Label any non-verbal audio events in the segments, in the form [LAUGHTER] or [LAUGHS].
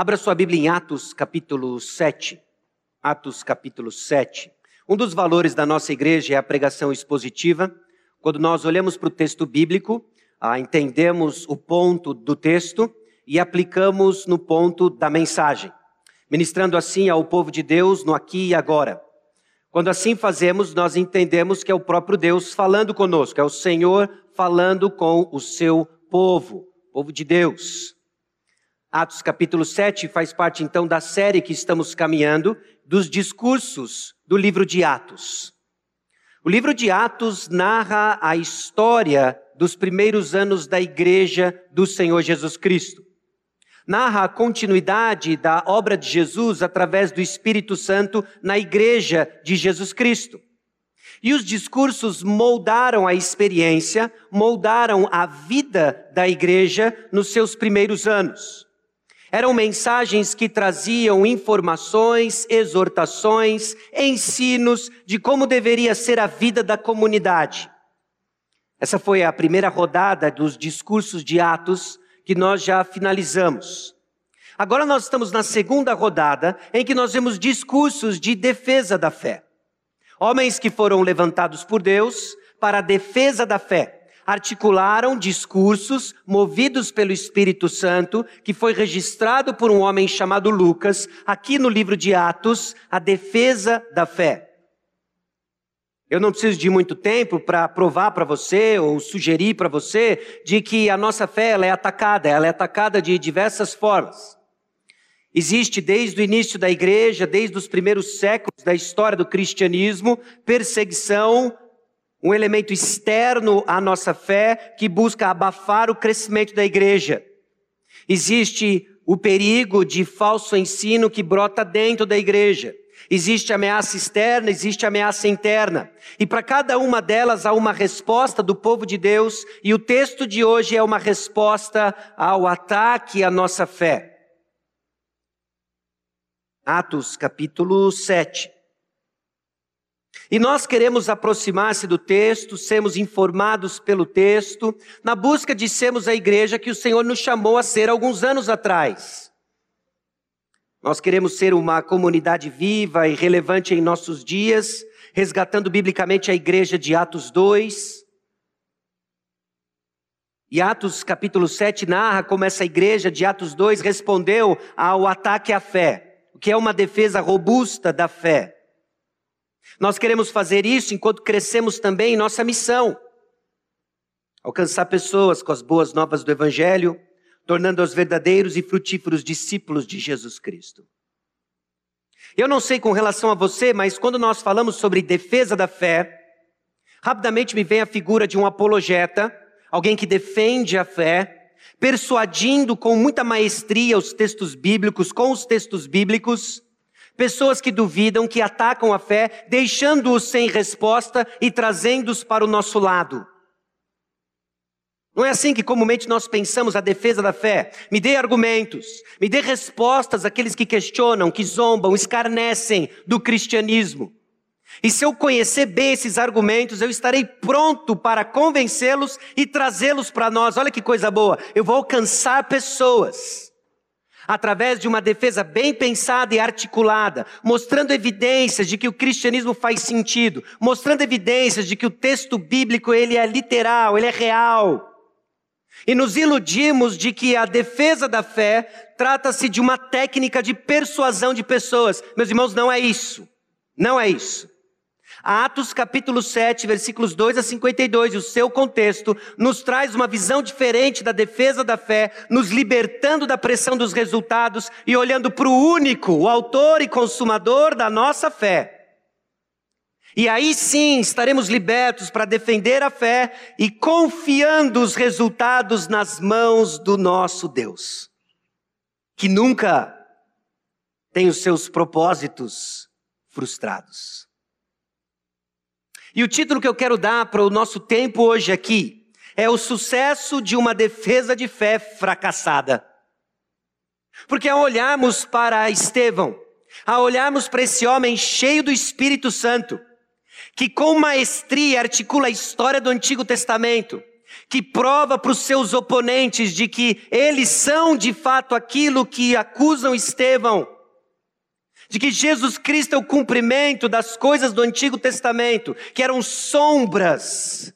Abra sua Bíblia em Atos capítulo 7. Atos capítulo 7. Um dos valores da nossa igreja é a pregação expositiva. Quando nós olhamos para o texto bíblico, ah, entendemos o ponto do texto e aplicamos no ponto da mensagem, ministrando assim ao povo de Deus no aqui e agora. Quando assim fazemos, nós entendemos que é o próprio Deus falando conosco, é o Senhor falando com o seu povo, povo de Deus. Atos capítulo 7 faz parte então da série que estamos caminhando dos discursos do livro de Atos. O livro de Atos narra a história dos primeiros anos da igreja do Senhor Jesus Cristo. Narra a continuidade da obra de Jesus através do Espírito Santo na igreja de Jesus Cristo. E os discursos moldaram a experiência, moldaram a vida da igreja nos seus primeiros anos. Eram mensagens que traziam informações, exortações, ensinos de como deveria ser a vida da comunidade. Essa foi a primeira rodada dos discursos de Atos que nós já finalizamos. Agora nós estamos na segunda rodada em que nós vemos discursos de defesa da fé. Homens que foram levantados por Deus para a defesa da fé articularam discursos movidos pelo Espírito Santo, que foi registrado por um homem chamado Lucas, aqui no livro de Atos, a defesa da fé. Eu não preciso de muito tempo para provar para você ou sugerir para você de que a nossa fé ela é atacada, ela é atacada de diversas formas. Existe desde o início da igreja, desde os primeiros séculos da história do cristianismo, perseguição um elemento externo à nossa fé que busca abafar o crescimento da igreja. Existe o perigo de falso ensino que brota dentro da igreja. Existe ameaça externa, existe ameaça interna. E para cada uma delas há uma resposta do povo de Deus, e o texto de hoje é uma resposta ao ataque à nossa fé. Atos capítulo 7. E nós queremos aproximar-se do texto, sermos informados pelo texto, na busca de sermos a igreja que o Senhor nos chamou a ser alguns anos atrás. Nós queremos ser uma comunidade viva e relevante em nossos dias, resgatando biblicamente a igreja de Atos 2. E Atos capítulo 7 narra como essa igreja de Atos 2 respondeu ao ataque à fé, o que é uma defesa robusta da fé. Nós queremos fazer isso enquanto crescemos também em nossa missão. Alcançar pessoas com as boas novas do Evangelho, tornando-os verdadeiros e frutíferos discípulos de Jesus Cristo. Eu não sei com relação a você, mas quando nós falamos sobre defesa da fé, rapidamente me vem a figura de um apologeta, alguém que defende a fé, persuadindo com muita maestria os textos bíblicos, com os textos bíblicos, Pessoas que duvidam, que atacam a fé, deixando-os sem resposta e trazendo-os para o nosso lado. Não é assim que comumente nós pensamos a defesa da fé. Me dê argumentos, me dê respostas àqueles que questionam, que zombam, escarnecem do cristianismo. E se eu conhecer bem esses argumentos, eu estarei pronto para convencê-los e trazê-los para nós. Olha que coisa boa, eu vou alcançar pessoas através de uma defesa bem pensada e articulada, mostrando evidências de que o cristianismo faz sentido, mostrando evidências de que o texto bíblico ele é literal, ele é real. E nos iludimos de que a defesa da fé trata-se de uma técnica de persuasão de pessoas. Meus irmãos, não é isso. Não é isso. Atos capítulo 7, versículos 2 a 52, e o seu contexto, nos traz uma visão diferente da defesa da fé, nos libertando da pressão dos resultados e olhando para o único, o autor e consumador da nossa fé. E aí sim estaremos libertos para defender a fé e confiando os resultados nas mãos do nosso Deus, que nunca tem os seus propósitos frustrados. E o título que eu quero dar para o nosso tempo hoje aqui é o sucesso de uma defesa de fé fracassada. Porque ao olharmos para Estevão, ao olharmos para esse homem cheio do Espírito Santo, que com maestria articula a história do Antigo Testamento, que prova para os seus oponentes de que eles são de fato aquilo que acusam Estevão, de que Jesus Cristo é o cumprimento das coisas do Antigo Testamento, que eram sombras.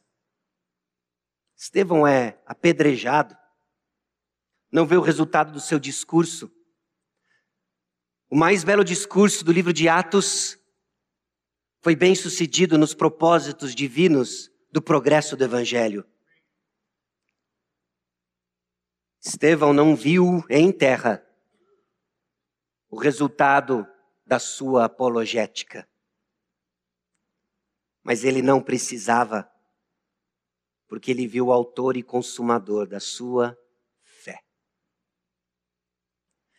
Estevão é apedrejado, não vê o resultado do seu discurso. O mais belo discurso do livro de Atos foi bem sucedido nos propósitos divinos do progresso do Evangelho. Estevão não viu em terra o resultado da sua apologética. Mas ele não precisava, porque ele viu o autor e consumador da sua fé.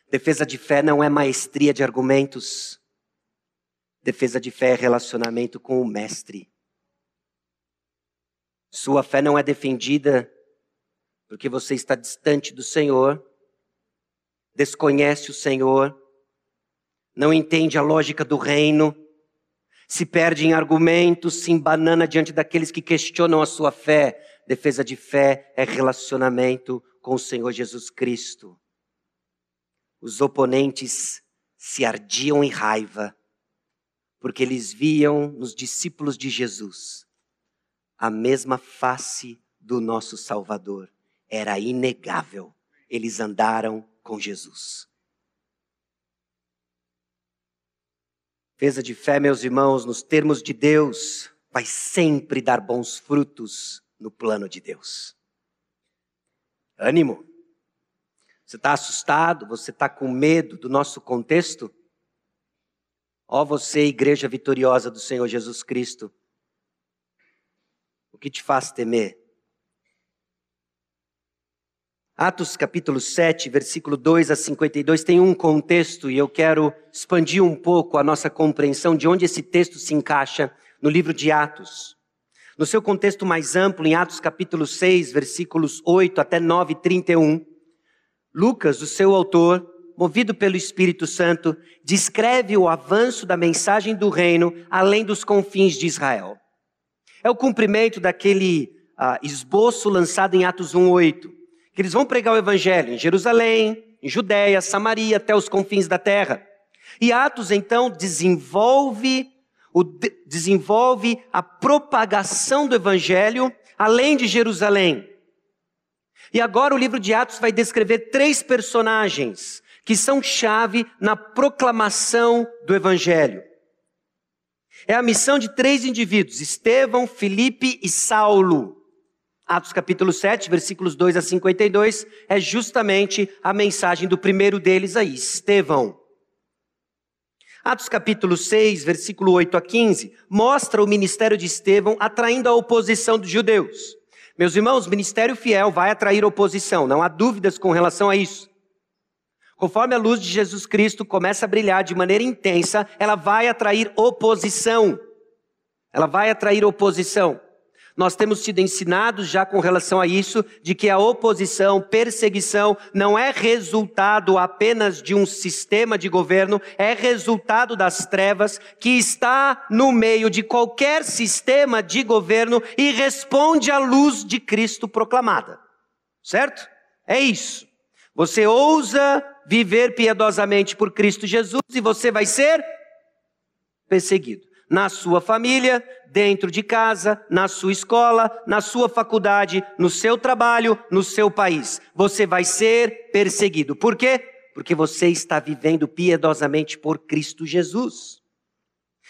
Defesa de fé não é maestria de argumentos. Defesa de fé é relacionamento com o Mestre. Sua fé não é defendida porque você está distante do Senhor, desconhece o Senhor, não entende a lógica do reino, se perde em argumentos, se embanana diante daqueles que questionam a sua fé. Defesa de fé é relacionamento com o Senhor Jesus Cristo. Os oponentes se ardiam em raiva, porque eles viam nos discípulos de Jesus a mesma face do nosso Salvador era inegável. Eles andaram com Jesus. Defesa de fé, meus irmãos, nos termos de Deus, vai sempre dar bons frutos no plano de Deus. Ânimo. Você está assustado? Você está com medo do nosso contexto? Ó você, igreja vitoriosa do Senhor Jesus Cristo, o que te faz temer? Atos capítulo 7, versículo 2 a 52 tem um contexto e eu quero expandir um pouco a nossa compreensão de onde esse texto se encaixa no livro de Atos. No seu contexto mais amplo, em Atos capítulo 6, versículos 8 até 9, 31, Lucas, o seu autor, movido pelo Espírito Santo, descreve o avanço da mensagem do reino além dos confins de Israel. É o cumprimento daquele uh, esboço lançado em Atos 1:8 que eles vão pregar o evangelho em Jerusalém, em Judéia, Samaria, até os confins da terra. E Atos então desenvolve o, desenvolve a propagação do evangelho além de Jerusalém. E agora o livro de Atos vai descrever três personagens que são chave na proclamação do evangelho. É a missão de três indivíduos: Estevão, Filipe e Saulo. Atos capítulo 7, versículos 2 a 52, é justamente a mensagem do primeiro deles aí, Estevão. Atos capítulo 6, versículo 8 a 15, mostra o ministério de Estevão atraindo a oposição dos judeus. Meus irmãos, ministério fiel vai atrair oposição, não há dúvidas com relação a isso. Conforme a luz de Jesus Cristo começa a brilhar de maneira intensa, ela vai atrair oposição. Ela vai atrair oposição. Nós temos sido ensinados já com relação a isso, de que a oposição, perseguição, não é resultado apenas de um sistema de governo, é resultado das trevas que está no meio de qualquer sistema de governo e responde à luz de Cristo proclamada. Certo? É isso. Você ousa viver piedosamente por Cristo Jesus e você vai ser perseguido na sua família, dentro de casa, na sua escola, na sua faculdade, no seu trabalho, no seu país. Você vai ser perseguido. Por quê? Porque você está vivendo piedosamente por Cristo Jesus.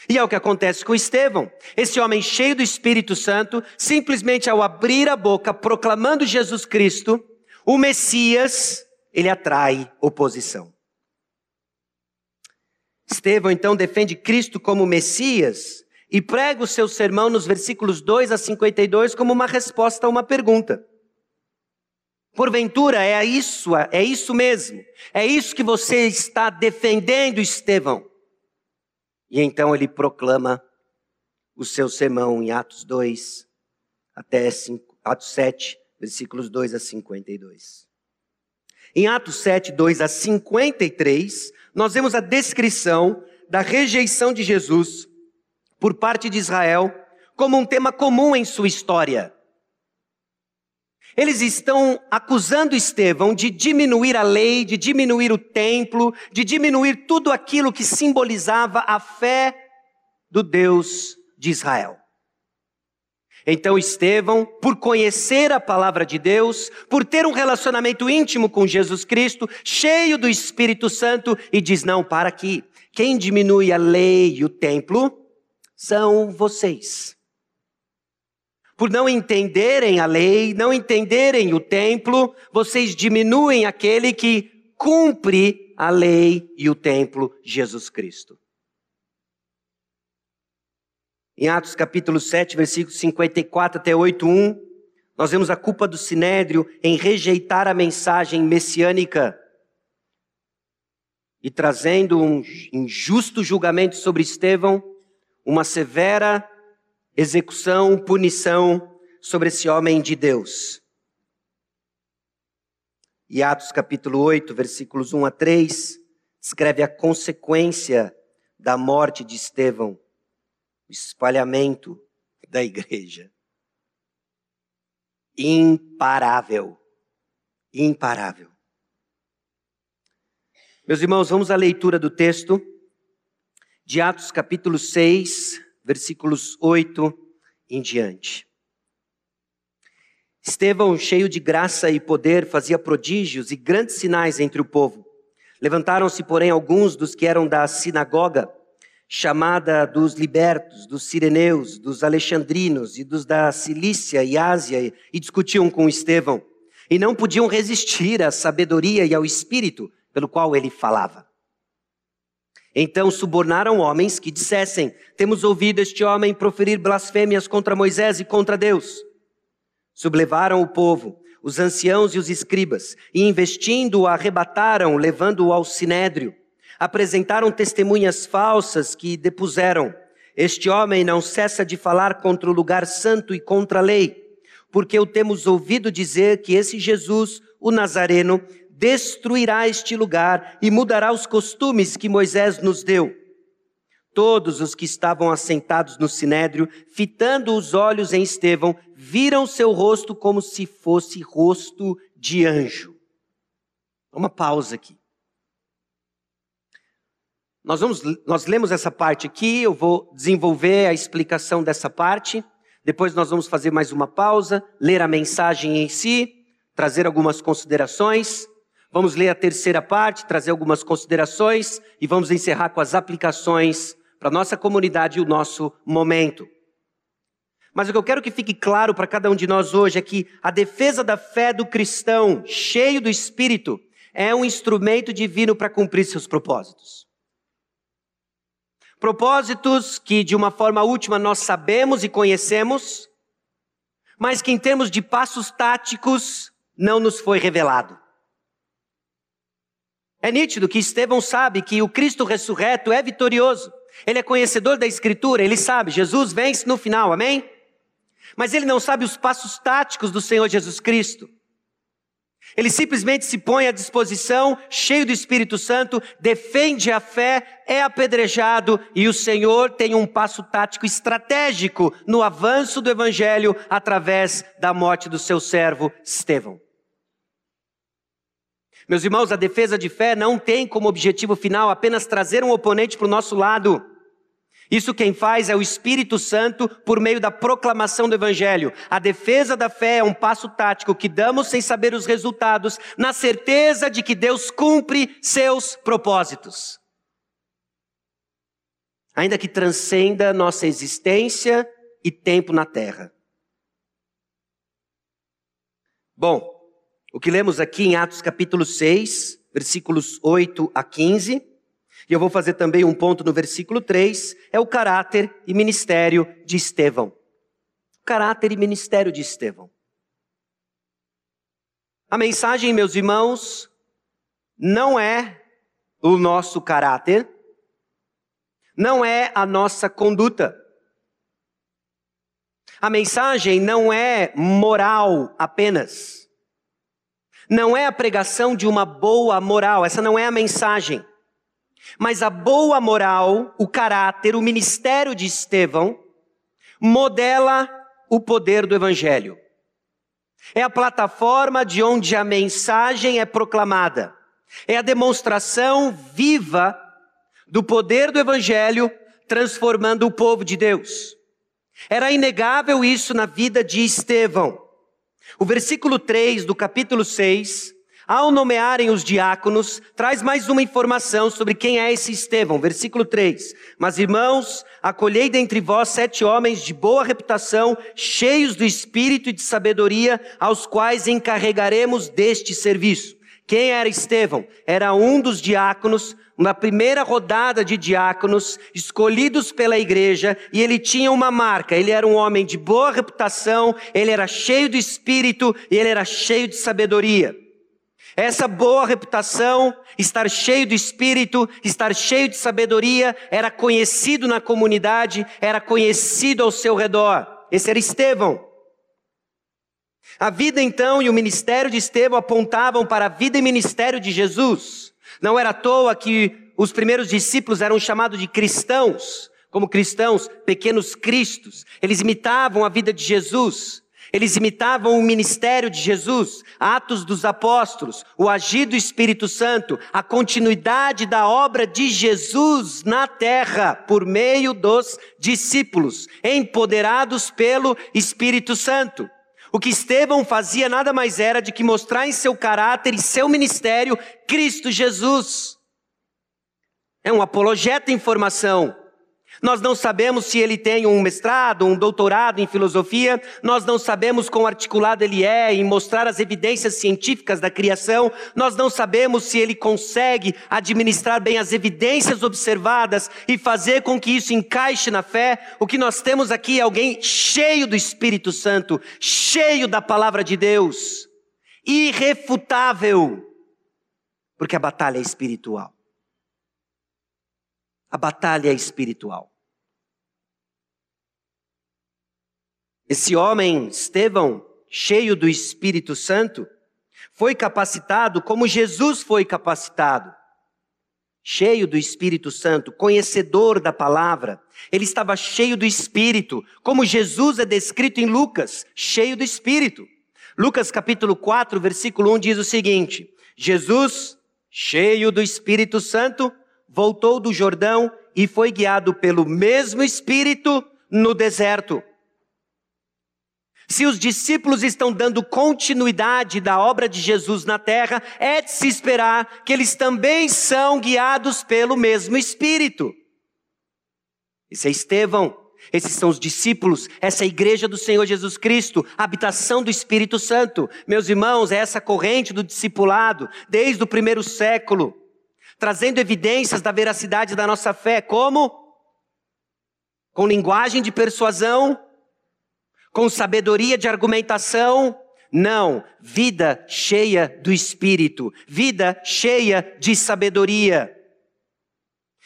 E é o que acontece com Estevão. Esse homem cheio do Espírito Santo, simplesmente ao abrir a boca proclamando Jesus Cristo, o Messias, ele atrai oposição. Estevão então defende Cristo como Messias e prega o seu sermão nos versículos 2 a 52 como uma resposta a uma pergunta. Porventura é isso, é isso mesmo. É isso que você está defendendo, Estevão. E então ele proclama o seu sermão em Atos 2 até 5, Atos 7, versículos 2 a 52. Em Atos 7, 2 a 53, nós vemos a descrição da rejeição de Jesus por parte de Israel como um tema comum em sua história. Eles estão acusando Estevão de diminuir a lei, de diminuir o templo, de diminuir tudo aquilo que simbolizava a fé do Deus de Israel. Então Estevão, por conhecer a palavra de Deus, por ter um relacionamento íntimo com Jesus Cristo, cheio do Espírito Santo, e diz: Não, para aqui. Quem diminui a lei e o templo são vocês por não entenderem a lei, não entenderem o templo, vocês diminuem aquele que cumpre a lei e o templo, Jesus Cristo. Em Atos capítulo 7, versículos 54 até 8, 1, nós vemos a culpa do sinédrio em rejeitar a mensagem messiânica e trazendo um injusto julgamento sobre Estevão, uma severa execução, punição sobre esse homem de Deus. E Atos capítulo 8, versículos 1 a 3, descreve a consequência da morte de Estevão, o espalhamento da igreja. Imparável. Imparável. Meus irmãos, vamos à leitura do texto de Atos capítulo 6, versículos 8 em diante. Estevão, cheio de graça e poder, fazia prodígios e grandes sinais entre o povo. Levantaram-se, porém, alguns dos que eram da sinagoga, chamada dos libertos, dos sireneus, dos alexandrinos e dos da Cilícia e Ásia, e discutiam com Estevão. E não podiam resistir à sabedoria e ao espírito pelo qual ele falava. Então subornaram homens que dissessem: Temos ouvido este homem proferir blasfêmias contra Moisés e contra Deus. Sublevaram o povo, os anciãos e os escribas, e investindo-o, arrebataram, levando-o ao sinédrio. Apresentaram testemunhas falsas que depuseram: Este homem não cessa de falar contra o lugar santo e contra a lei, porque o temos ouvido dizer que esse Jesus, o Nazareno, destruirá este lugar e mudará os costumes que Moisés nos deu. Todos os que estavam assentados no sinédrio, fitando os olhos em Estevão, viram seu rosto como se fosse rosto de anjo. Uma pausa aqui. Nós, vamos, nós lemos essa parte aqui, eu vou desenvolver a explicação dessa parte. Depois nós vamos fazer mais uma pausa, ler a mensagem em si, trazer algumas considerações. Vamos ler a terceira parte, trazer algumas considerações e vamos encerrar com as aplicações para a nossa comunidade e o nosso momento. Mas o que eu quero que fique claro para cada um de nós hoje é que a defesa da fé do cristão, cheio do Espírito, é um instrumento divino para cumprir seus propósitos. Propósitos que, de uma forma última, nós sabemos e conhecemos, mas que, em termos de passos táticos, não nos foi revelado. É nítido que Estevão sabe que o Cristo ressurreto é vitorioso. Ele é conhecedor da Escritura, ele sabe, Jesus vence no final, amém? Mas ele não sabe os passos táticos do Senhor Jesus Cristo. Ele simplesmente se põe à disposição, cheio do Espírito Santo, defende a fé, é apedrejado e o Senhor tem um passo tático estratégico no avanço do Evangelho através da morte do seu servo Estevão. Meus irmãos, a defesa de fé não tem como objetivo final apenas trazer um oponente para o nosso lado. Isso quem faz é o Espírito Santo por meio da proclamação do Evangelho. A defesa da fé é um passo tático que damos sem saber os resultados, na certeza de que Deus cumpre seus propósitos. Ainda que transcenda nossa existência e tempo na terra. Bom, o que lemos aqui em Atos capítulo 6, versículos 8 a 15, e eu vou fazer também um ponto no versículo 3, é o caráter e ministério de Estevão. Caráter e ministério de Estevão. A mensagem, meus irmãos, não é o nosso caráter, não é a nossa conduta. A mensagem não é moral apenas não é a pregação de uma boa moral, essa não é a mensagem. Mas a boa moral, o caráter, o ministério de Estevão, modela o poder do Evangelho. É a plataforma de onde a mensagem é proclamada. É a demonstração viva do poder do Evangelho transformando o povo de Deus. Era inegável isso na vida de Estevão. O versículo 3 do capítulo 6, ao nomearem os diáconos, traz mais uma informação sobre quem é esse Estevão. Versículo 3. Mas irmãos, acolhei dentre vós sete homens de boa reputação, cheios do espírito e de sabedoria, aos quais encarregaremos deste serviço. Quem era Estevão? Era um dos diáconos, uma primeira rodada de diáconos escolhidos pela igreja, e ele tinha uma marca. Ele era um homem de boa reputação, ele era cheio do espírito e ele era cheio de sabedoria. Essa boa reputação, estar cheio do espírito, estar cheio de sabedoria, era conhecido na comunidade, era conhecido ao seu redor. Esse era Estevão. A vida então e o ministério de Estevão apontavam para a vida e ministério de Jesus. Não era à toa que os primeiros discípulos eram chamados de cristãos, como cristãos, pequenos cristos. Eles imitavam a vida de Jesus. Eles imitavam o ministério de Jesus, Atos dos Apóstolos, o agir do Espírito Santo, a continuidade da obra de Jesus na terra por meio dos discípulos, empoderados pelo Espírito Santo. O que Estevão fazia nada mais era de que mostrar em seu caráter e seu ministério Cristo Jesus. É um apologeta em formação, nós não sabemos se ele tem um mestrado, um doutorado em filosofia, nós não sabemos quão articulado ele é em mostrar as evidências científicas da criação, nós não sabemos se ele consegue administrar bem as evidências observadas e fazer com que isso encaixe na fé. O que nós temos aqui é alguém cheio do Espírito Santo, cheio da palavra de Deus, irrefutável, porque a batalha é espiritual. A batalha é espiritual. Esse homem, Estevão, cheio do Espírito Santo, foi capacitado como Jesus foi capacitado. Cheio do Espírito Santo, conhecedor da palavra, ele estava cheio do Espírito, como Jesus é descrito em Lucas, cheio do Espírito. Lucas capítulo 4, versículo 1 diz o seguinte: Jesus, cheio do Espírito Santo, voltou do Jordão e foi guiado pelo mesmo Espírito no deserto. Se os discípulos estão dando continuidade da obra de Jesus na terra, é de se esperar que eles também são guiados pelo mesmo Espírito. Esse é Estevão, esses são os discípulos, essa é igreja do Senhor Jesus Cristo, habitação do Espírito Santo. Meus irmãos, é essa corrente do discipulado, desde o primeiro século, trazendo evidências da veracidade da nossa fé, como? Com linguagem de persuasão, com sabedoria de argumentação. Não, vida cheia do Espírito, vida cheia de sabedoria.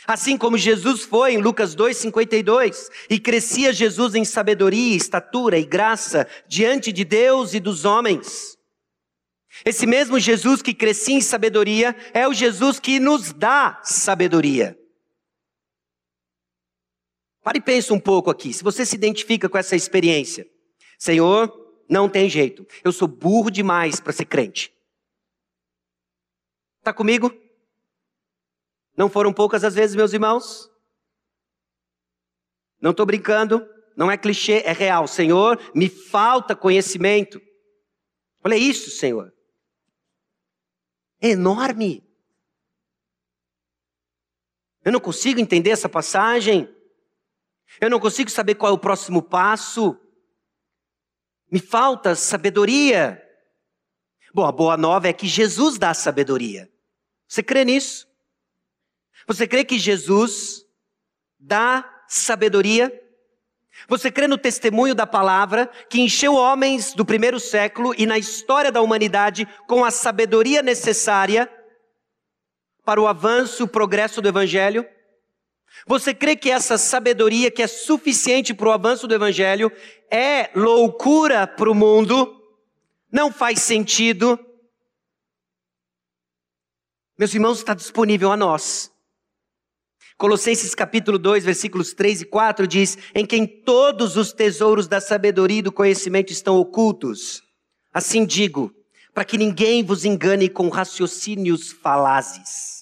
Assim como Jesus foi em Lucas 2,52, e crescia Jesus em sabedoria, estatura e graça diante de Deus e dos homens. Esse mesmo Jesus que crescia em sabedoria é o Jesus que nos dá sabedoria. Pare e pense um pouco aqui, se você se identifica com essa experiência. Senhor, não tem jeito. Eu sou burro demais para ser crente. Está comigo? Não foram poucas as vezes, meus irmãos? Não estou brincando, não é clichê, é real. Senhor, me falta conhecimento. Olha isso, Senhor. É enorme. Eu não consigo entender essa passagem. Eu não consigo saber qual é o próximo passo. Me falta sabedoria. Bom, a boa nova é que Jesus dá sabedoria. Você crê nisso? Você crê que Jesus dá sabedoria? Você crê no testemunho da palavra que encheu homens do primeiro século e na história da humanidade com a sabedoria necessária para o avanço e o progresso do Evangelho? Você crê que essa sabedoria que é suficiente para o avanço do Evangelho é loucura para o mundo? Não faz sentido? Meus irmãos, está disponível a nós. Colossenses capítulo 2, versículos 3 e 4 diz: Em quem todos os tesouros da sabedoria e do conhecimento estão ocultos. Assim digo, para que ninguém vos engane com raciocínios falazes.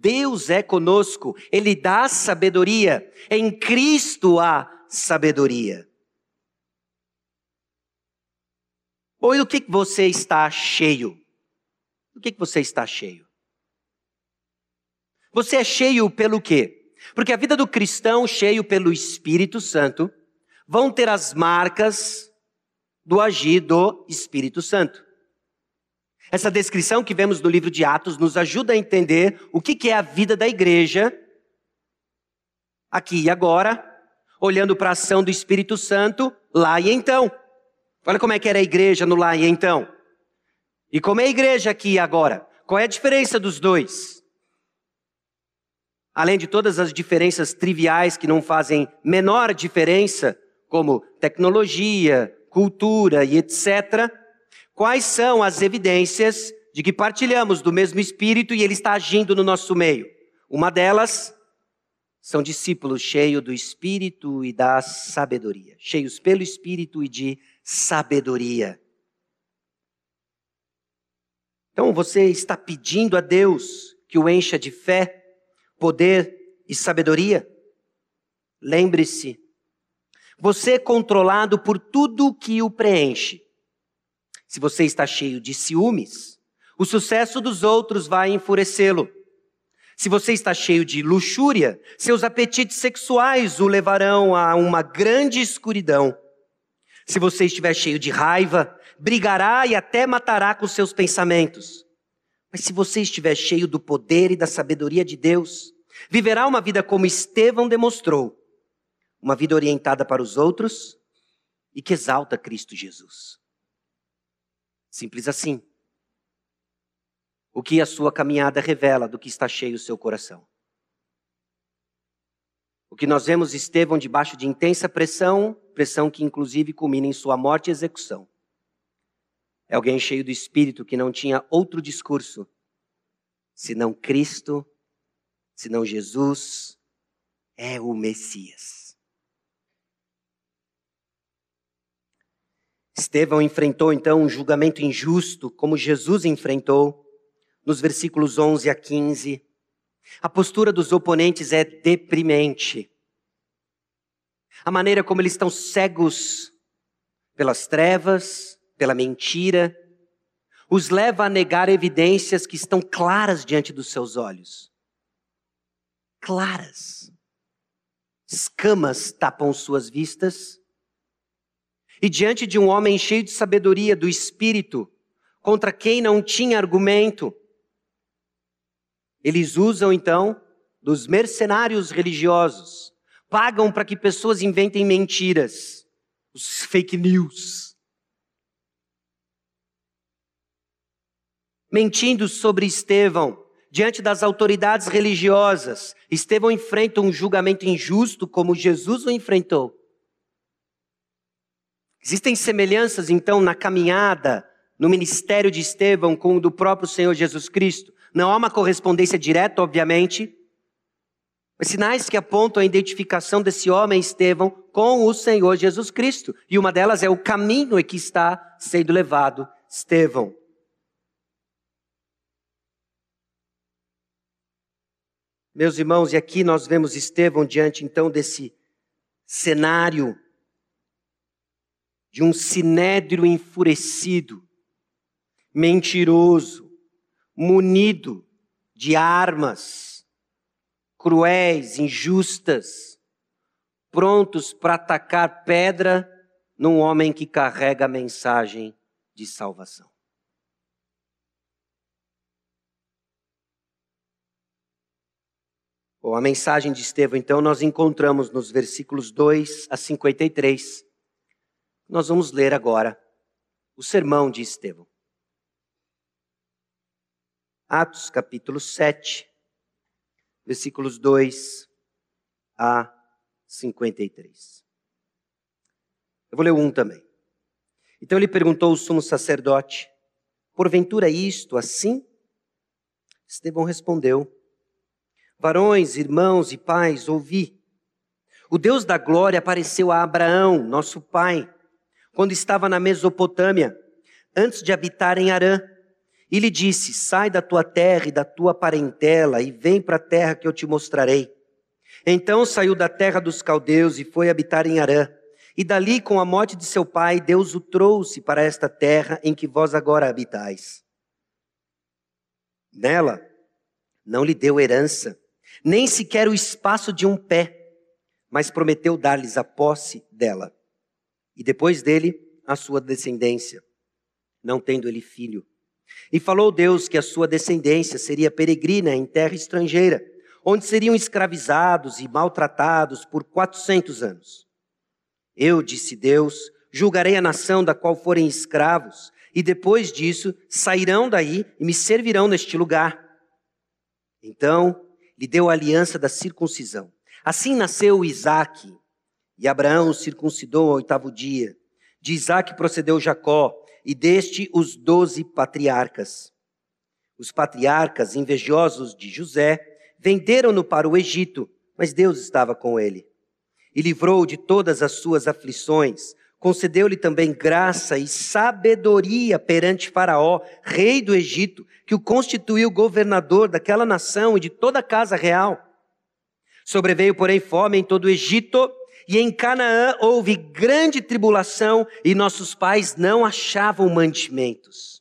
Deus é conosco, Ele dá sabedoria, em Cristo há sabedoria. Ou do que você está cheio? Do que você está cheio? Você é cheio pelo quê? Porque a vida do cristão cheio pelo Espírito Santo vão ter as marcas do agir do Espírito Santo. Essa descrição que vemos no livro de Atos nos ajuda a entender o que é a vida da igreja aqui e agora, olhando para a ação do Espírito Santo lá e então. Olha como é que era a igreja no lá e então. E como é a igreja aqui e agora? Qual é a diferença dos dois? Além de todas as diferenças triviais que não fazem menor diferença, como tecnologia, cultura e etc., quais são as evidências de que partilhamos do mesmo Espírito e Ele está agindo no nosso meio? Uma delas são discípulos cheios do Espírito e da sabedoria, cheios pelo Espírito e de sabedoria. Então você está pedindo a Deus que o encha de fé, poder e sabedoria? Lembre-se, você é controlado por tudo que o preenche. Se você está cheio de ciúmes, o sucesso dos outros vai enfurecê-lo. Se você está cheio de luxúria, seus apetites sexuais o levarão a uma grande escuridão. Se você estiver cheio de raiva, brigará e até matará com seus pensamentos. Mas se você estiver cheio do poder e da sabedoria de Deus, viverá uma vida como Estevão demonstrou, uma vida orientada para os outros e que exalta Cristo Jesus. Simples assim. O que a sua caminhada revela do que está cheio o seu coração. O que nós vemos Estevão debaixo de intensa pressão, pressão que inclusive culmina em sua morte e execução. É alguém cheio do espírito que não tinha outro discurso senão Cristo, senão Jesus é o Messias. Estevão enfrentou então um julgamento injusto, como Jesus enfrentou, nos versículos 11 a 15. A postura dos oponentes é deprimente. A maneira como eles estão cegos pelas trevas, pela mentira, os leva a negar evidências que estão claras diante dos seus olhos. Claras. Escamas tapam suas vistas. E diante de um homem cheio de sabedoria do espírito, contra quem não tinha argumento, eles usam então dos mercenários religiosos, pagam para que pessoas inventem mentiras, os fake news mentindo sobre Estevão diante das autoridades religiosas. Estevão enfrenta um julgamento injusto como Jesus o enfrentou. Existem semelhanças, então, na caminhada, no ministério de Estevão com o do próprio Senhor Jesus Cristo. Não há uma correspondência direta, obviamente, mas sinais que apontam a identificação desse homem Estevão com o Senhor Jesus Cristo. E uma delas é o caminho em que está sendo levado Estevão. Meus irmãos, e aqui nós vemos Estevão diante então desse cenário de um sinédrio enfurecido, mentiroso, munido de armas cruéis, injustas, prontos para atacar pedra num homem que carrega a mensagem de salvação. Bom, a mensagem de Estevão, então, nós encontramos nos versículos 2 a 53. Nós vamos ler agora o sermão de Estevão. Atos capítulo 7, versículos 2 a 53. Eu vou ler um também. Então ele perguntou ao sumo sacerdote: Porventura isto assim? Estevão respondeu: Varões, irmãos e pais, ouvi. O Deus da glória apareceu a Abraão, nosso pai, quando estava na Mesopotâmia, antes de habitar em Arã. E lhe disse: Sai da tua terra e da tua parentela e vem para a terra que eu te mostrarei. Então saiu da terra dos caldeus e foi habitar em Arã. E dali, com a morte de seu pai, Deus o trouxe para esta terra em que vós agora habitais. Nela, não lhe deu herança, nem sequer o espaço de um pé, mas prometeu dar-lhes a posse dela. E depois dele, a sua descendência, não tendo ele filho. E falou Deus que a sua descendência seria peregrina em terra estrangeira, onde seriam escravizados e maltratados por quatrocentos anos. Eu, disse Deus, julgarei a nação da qual forem escravos, e depois disso sairão daí e me servirão neste lugar. Então lhe deu a aliança da circuncisão. Assim nasceu Isaque, e Abraão circuncidou ao oitavo dia. De Isaque procedeu Jacó, e deste os doze patriarcas. Os patriarcas, invejosos de José, venderam-no para o Egito, mas Deus estava com ele. E livrou de todas as suas aflições, concedeu-lhe também graça e sabedoria perante Faraó, rei do Egito, que o constituiu governador daquela nação e de toda a casa real. Sobreveio, porém, fome em todo o Egito, e em Canaã houve grande tribulação, e nossos pais não achavam mantimentos.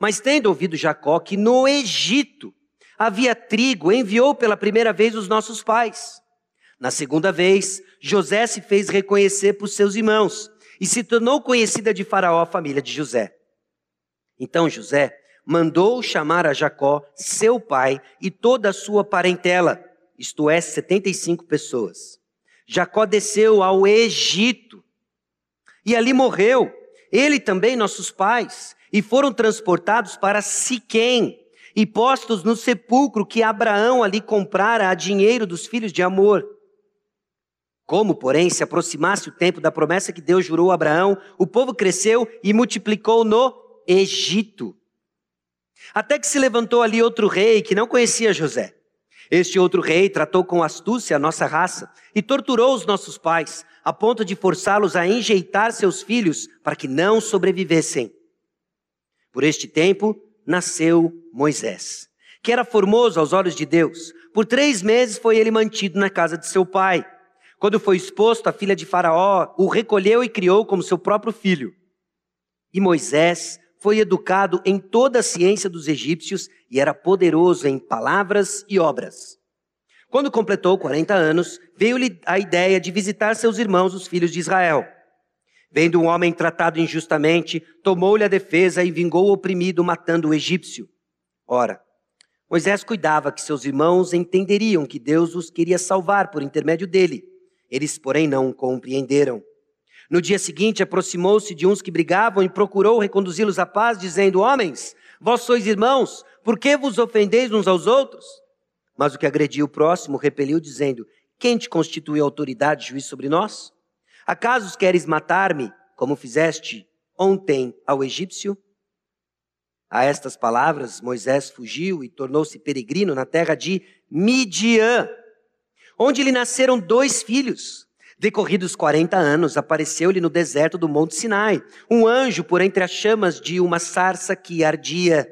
Mas tendo ouvido Jacó que no Egito havia trigo, enviou pela primeira vez os nossos pais. Na segunda vez, José se fez reconhecer por seus irmãos, e se tornou conhecida de Faraó a família de José. Então José mandou chamar a Jacó, seu pai, e toda a sua parentela, isto é, 75 pessoas. Jacó desceu ao Egito e ali morreu, ele também nossos pais, e foram transportados para Siquém e postos no sepulcro que Abraão ali comprara a dinheiro dos filhos de Amor. Como, porém, se aproximasse o tempo da promessa que Deus jurou a Abraão, o povo cresceu e multiplicou no Egito. Até que se levantou ali outro rei que não conhecia José. Este outro rei tratou com astúcia a nossa raça e torturou os nossos pais, a ponto de forçá-los a enjeitar seus filhos para que não sobrevivessem. Por este tempo nasceu Moisés, que era formoso aos olhos de Deus. Por três meses foi ele mantido na casa de seu pai. Quando foi exposto, a filha de Faraó o recolheu e criou como seu próprio filho. E Moisés foi educado em toda a ciência dos egípcios e era poderoso em palavras e obras. Quando completou 40 anos, veio-lhe a ideia de visitar seus irmãos, os filhos de Israel. Vendo um homem tratado injustamente, tomou-lhe a defesa e vingou o oprimido, matando o egípcio. Ora, Moisés cuidava que seus irmãos entenderiam que Deus os queria salvar por intermédio dele eles, porém, não compreenderam. No dia seguinte, aproximou-se de uns que brigavam e procurou reconduzi-los à paz, dizendo: Homens, vós sois irmãos, por que vos ofendeis uns aos outros? Mas o que agrediu o próximo repeliu, dizendo: Quem te constitui autoridade e juiz sobre nós? Acaso queres matar-me, como fizeste ontem ao egípcio? A estas palavras, Moisés fugiu e tornou-se peregrino na terra de Midian onde lhe nasceram dois filhos. Decorridos 40 anos, apareceu-lhe no deserto do Monte Sinai um anjo por entre as chamas de uma sarça que ardia.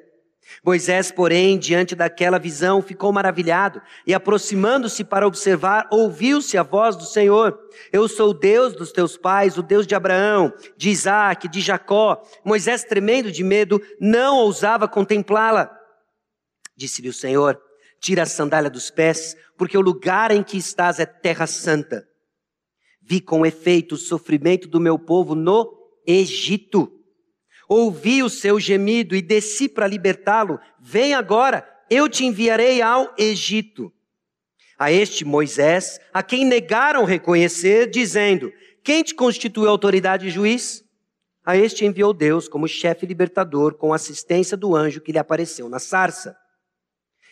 Moisés, porém, diante daquela visão, ficou maravilhado e, aproximando-se para observar, ouviu-se a voz do Senhor: Eu sou o Deus dos teus pais, o Deus de Abraão, de Isaac, de Jacó. Moisés, tremendo de medo, não ousava contemplá-la. Disse-lhe o Senhor: Tira a sandália dos pés, porque o lugar em que estás é terra santa. Vi com efeito o sofrimento do meu povo no Egito. Ouvi o seu gemido e desci para libertá-lo. Vem agora, eu te enviarei ao Egito. A este Moisés, a quem negaram reconhecer, dizendo: Quem te constituiu autoridade e juiz? A este enviou Deus como chefe libertador, com assistência do anjo que lhe apareceu na sarça.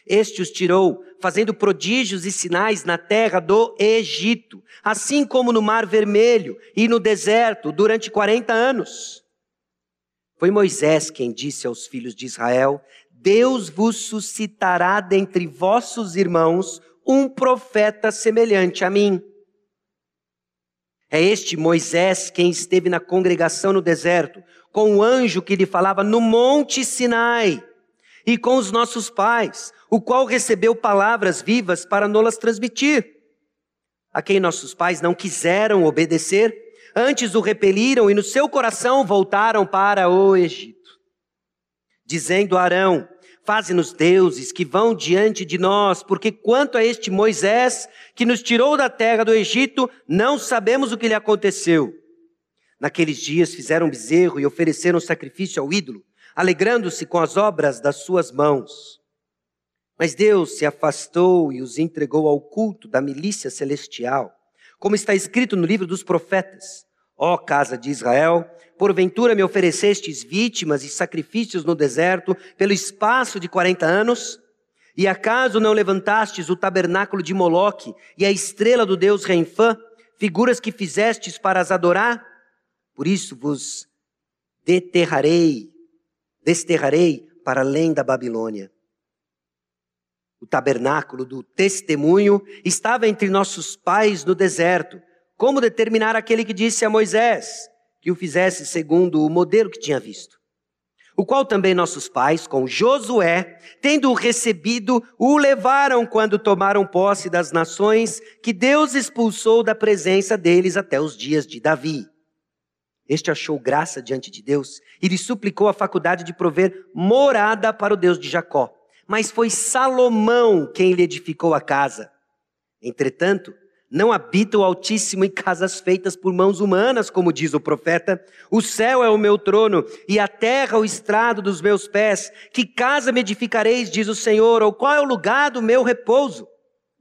Este os tirou, fazendo prodígios e sinais na terra do Egito, assim como no Mar Vermelho e no deserto, durante 40 anos. Foi Moisés quem disse aos filhos de Israel: Deus vos suscitará dentre vossos irmãos um profeta semelhante a mim. É este Moisés quem esteve na congregação no deserto, com o anjo que lhe falava no monte Sinai, e com os nossos pais, o qual recebeu palavras vivas para nolas transmitir, a quem nossos pais não quiseram obedecer, antes o repeliram e no seu coração voltaram para o Egito, dizendo a Arão: Faze-nos deuses que vão diante de nós, porque quanto a este Moisés, que nos tirou da terra do Egito, não sabemos o que lhe aconteceu. Naqueles dias fizeram bezerro e ofereceram sacrifício ao ídolo, alegrando-se com as obras das suas mãos. Mas Deus se afastou e os entregou ao culto da milícia celestial, como está escrito no livro dos profetas. Ó casa de Israel, porventura me oferecestes vítimas e sacrifícios no deserto pelo espaço de quarenta anos? E acaso não levantastes o tabernáculo de Moloque e a estrela do deus Renfã, figuras que fizestes para as adorar? Por isso vos deterrarei, desterrarei para além da Babilônia. O tabernáculo do testemunho estava entre nossos pais no deserto como determinar aquele que disse a Moisés que o fizesse segundo o modelo que tinha visto? O qual também nossos pais, com Josué, tendo-o recebido, o levaram quando tomaram posse das nações que Deus expulsou da presença deles até os dias de Davi. Este achou graça diante de Deus e lhe suplicou a faculdade de prover morada para o Deus de Jacó. Mas foi Salomão quem lhe edificou a casa. Entretanto, não habita o Altíssimo em casas feitas por mãos humanas, como diz o profeta. O céu é o meu trono e a terra o estrado dos meus pés. Que casa me edificareis, diz o Senhor, ou qual é o lugar do meu repouso?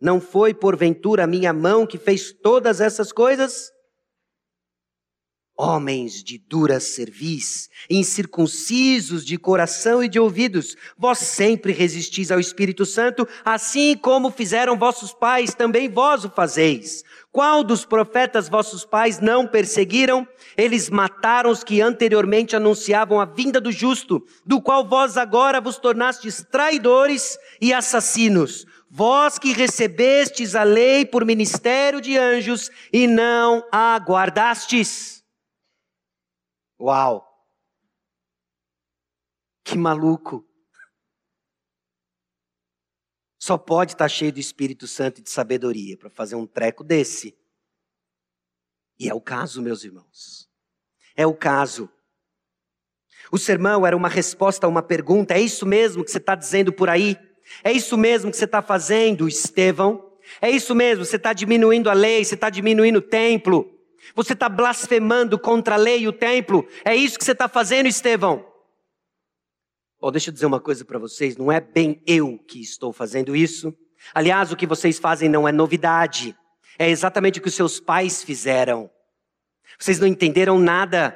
Não foi porventura a minha mão que fez todas essas coisas? Homens de dura cerviz, incircuncisos de coração e de ouvidos, vós sempre resistis ao Espírito Santo, assim como fizeram vossos pais, também vós o fazeis. Qual dos profetas vossos pais não perseguiram? Eles mataram os que anteriormente anunciavam a vinda do justo, do qual vós agora vos tornastes traidores e assassinos. Vós que recebestes a lei por ministério de anjos e não a guardastes. Uau! Que maluco! Só pode estar cheio do Espírito Santo e de sabedoria para fazer um treco desse. E é o caso, meus irmãos. É o caso. O sermão era uma resposta a uma pergunta: é isso mesmo que você está dizendo por aí? É isso mesmo que você está fazendo, Estevão? É isso mesmo, você está diminuindo a lei, você está diminuindo o templo. Você está blasfemando contra a lei e o templo. É isso que você está fazendo, Estevão. Oh, deixa eu dizer uma coisa para vocês: não é bem eu que estou fazendo isso. Aliás, o que vocês fazem não é novidade. É exatamente o que os seus pais fizeram. Vocês não entenderam nada.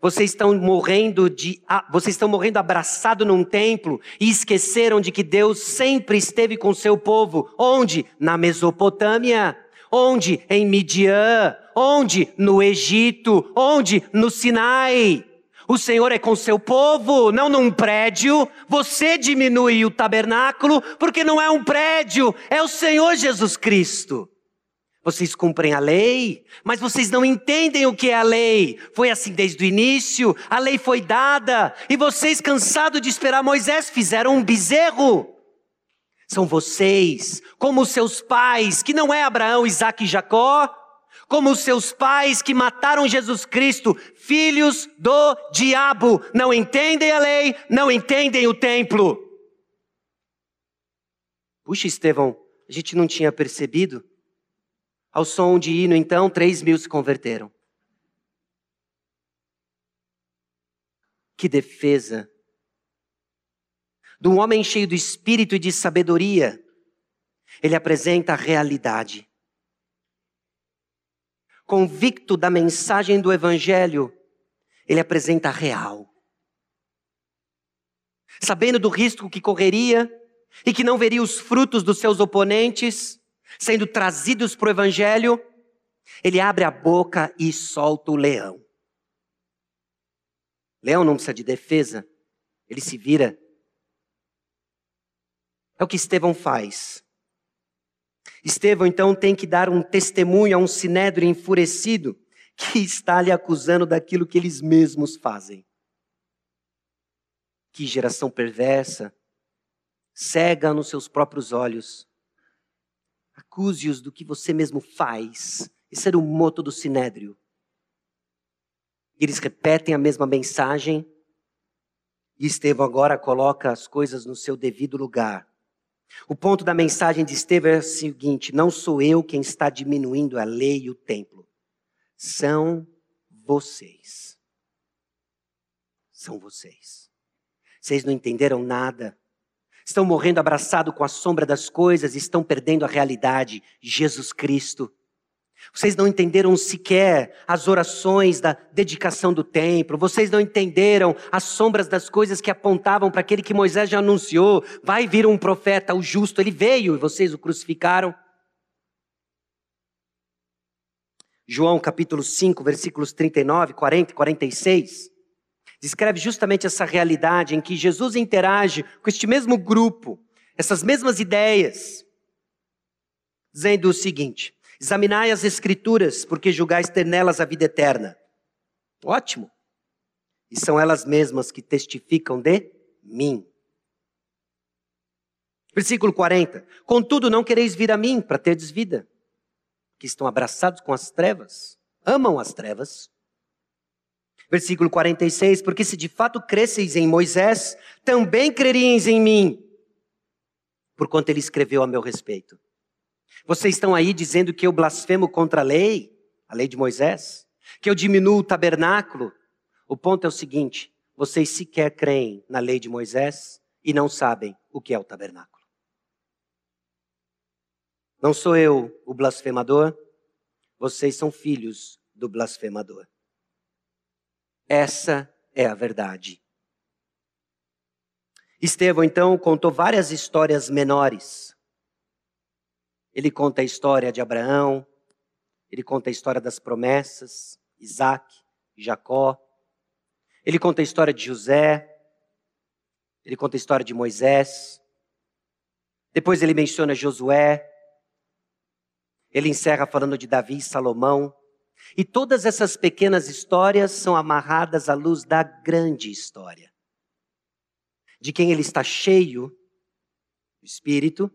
Vocês estão morrendo de, vocês estão morrendo abraçado num templo e esqueceram de que Deus sempre esteve com seu povo. Onde? Na Mesopotâmia. Onde? Em Midian. Onde? No Egito. Onde? No Sinai. O Senhor é com seu povo, não num prédio. Você diminui o tabernáculo porque não é um prédio, é o Senhor Jesus Cristo. Vocês cumprem a lei, mas vocês não entendem o que é a lei. Foi assim desde o início, a lei foi dada, e vocês, cansados de esperar Moisés, fizeram um bezerro. São vocês, como seus pais, que não é Abraão, Isaac e Jacó, como os seus pais que mataram Jesus Cristo, filhos do diabo, não entendem a lei, não entendem o templo. Puxa, Estevão, a gente não tinha percebido. Ao som de hino, então, três mil se converteram. Que defesa de um homem cheio do espírito e de sabedoria, ele apresenta a realidade. Convicto da mensagem do Evangelho, ele apresenta real. Sabendo do risco que correria e que não veria os frutos dos seus oponentes sendo trazidos para o Evangelho, ele abre a boca e solta o leão. Leão não precisa de defesa, ele se vira é o que Estevão faz. Estevão então tem que dar um testemunho a um sinédrio enfurecido que está lhe acusando daquilo que eles mesmos fazem. Que geração perversa, cega nos seus próprios olhos. Acuse-os do que você mesmo faz. Esse era o moto do sinédrio. Eles repetem a mesma mensagem e Estevão agora coloca as coisas no seu devido lugar. O ponto da mensagem de Estevão é o seguinte: não sou eu quem está diminuindo a lei e o templo, são vocês. São vocês. Vocês não entenderam nada. Estão morrendo abraçado com a sombra das coisas, estão perdendo a realidade, Jesus Cristo. Vocês não entenderam sequer as orações da dedicação do templo. Vocês não entenderam as sombras das coisas que apontavam para aquele que Moisés já anunciou. Vai vir um profeta, o justo. Ele veio e vocês o crucificaram. João capítulo 5, versículos 39, 40 e 46. Descreve justamente essa realidade em que Jesus interage com este mesmo grupo, essas mesmas ideias, dizendo o seguinte: Examinai as Escrituras, porque julgais ter nelas a vida eterna. Ótimo. E são elas mesmas que testificam de mim. Versículo 40. Contudo, não quereis vir a mim para terdes vida, que estão abraçados com as trevas, amam as trevas. Versículo 46. Porque se de fato cresceis em Moisés, também creríeis em mim, porquanto ele escreveu a meu respeito. Vocês estão aí dizendo que eu blasfemo contra a lei, a lei de Moisés? Que eu diminuo o tabernáculo? O ponto é o seguinte: vocês sequer creem na lei de Moisés e não sabem o que é o tabernáculo. Não sou eu o blasfemador, vocês são filhos do blasfemador. Essa é a verdade. Estevão então contou várias histórias menores ele conta a história de Abraão, ele conta a história das promessas, Isaac, Jacó. Ele conta a história de José, ele conta a história de Moisés. Depois ele menciona Josué. Ele encerra falando de Davi e Salomão. E todas essas pequenas histórias são amarradas à luz da grande história. De quem ele está cheio, o Espírito,